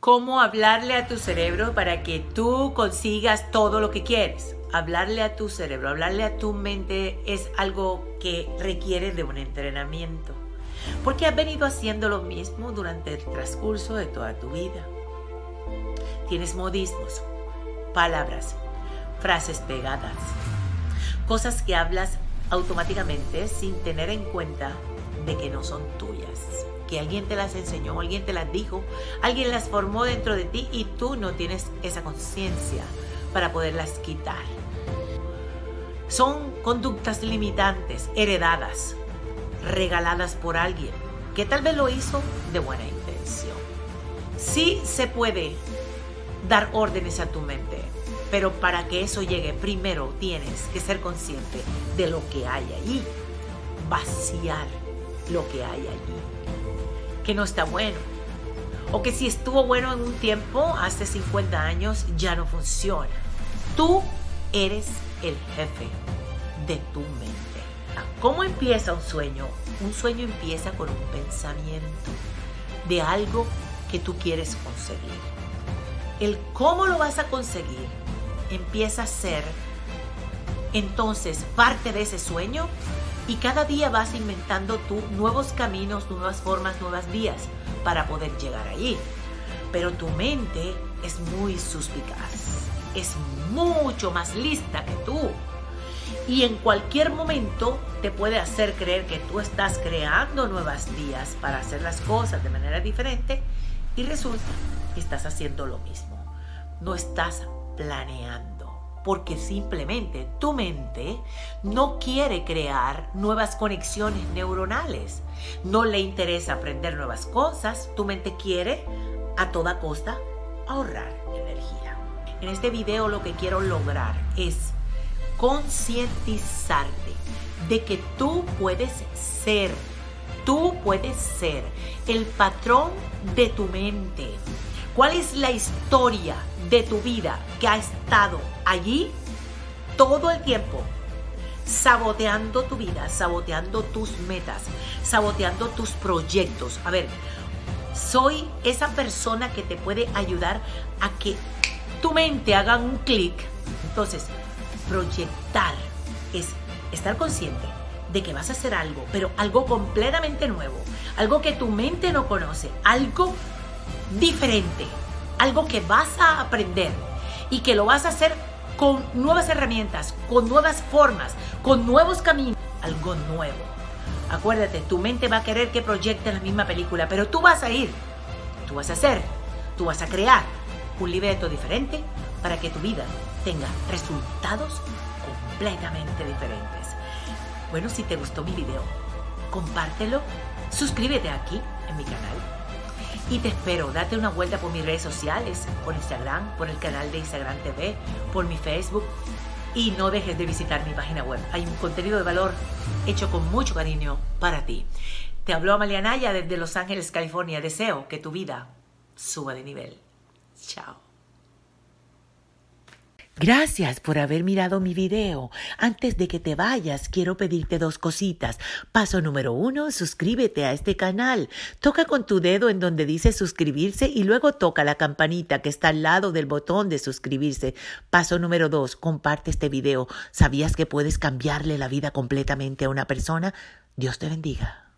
cómo hablarle a tu cerebro para que tú consigas todo lo que quieres. Hablarle a tu cerebro, hablarle a tu mente es algo que requiere de un entrenamiento. Porque has venido haciendo lo mismo durante el transcurso de toda tu vida. Tienes modismos, palabras, frases pegadas, cosas que hablas automáticamente sin tener en cuenta de que no son tuyas que alguien te las enseñó, alguien te las dijo, alguien las formó dentro de ti y tú no tienes esa conciencia para poderlas quitar. Son conductas limitantes, heredadas, regaladas por alguien que tal vez lo hizo de buena intención. Sí se puede dar órdenes a tu mente, pero para que eso llegue, primero tienes que ser consciente de lo que hay allí, vaciar lo que hay allí que no está bueno. O que si estuvo bueno en un tiempo, hace 50 años, ya no funciona. Tú eres el jefe de tu mente. ¿Cómo empieza un sueño? Un sueño empieza con un pensamiento de algo que tú quieres conseguir. El cómo lo vas a conseguir empieza a ser entonces parte de ese sueño y cada día vas inventando tú nuevos caminos, nuevas formas, nuevas vías para poder llegar allí. Pero tu mente es muy suspicaz, es mucho más lista que tú. Y en cualquier momento te puede hacer creer que tú estás creando nuevas vías para hacer las cosas de manera diferente y resulta que estás haciendo lo mismo. No estás planeando porque simplemente tu mente no quiere crear nuevas conexiones neuronales. No le interesa aprender nuevas cosas. Tu mente quiere a toda costa ahorrar energía. En este video lo que quiero lograr es concientizarte de que tú puedes ser, tú puedes ser el patrón de tu mente. ¿Cuál es la historia de tu vida que ha estado allí todo el tiempo, saboteando tu vida, saboteando tus metas, saboteando tus proyectos. A ver, soy esa persona que te puede ayudar a que tu mente haga un clic. Entonces, proyectar es estar consciente de que vas a hacer algo, pero algo completamente nuevo, algo que tu mente no conoce, algo diferente, algo que vas a aprender y que lo vas a hacer con nuevas herramientas, con nuevas formas, con nuevos caminos, algo nuevo. Acuérdate, tu mente va a querer que proyecte la misma película, pero tú vas a ir, tú vas a hacer, tú vas a crear un libreto diferente para que tu vida tenga resultados completamente diferentes. Bueno, si te gustó mi video, compártelo, suscríbete aquí en mi canal y te espero, date una vuelta por mis redes sociales, por Instagram, por el canal de Instagram TV, por mi Facebook y no dejes de visitar mi página web. Hay un contenido de valor hecho con mucho cariño para ti. Te habló Amalia Naya desde Los Ángeles, California. Deseo que tu vida suba de nivel. Chao. Gracias por haber mirado mi video. Antes de que te vayas, quiero pedirte dos cositas. Paso número uno, suscríbete a este canal. Toca con tu dedo en donde dice suscribirse y luego toca la campanita que está al lado del botón de suscribirse. Paso número dos, comparte este video. ¿Sabías que puedes cambiarle la vida completamente a una persona? Dios te bendiga.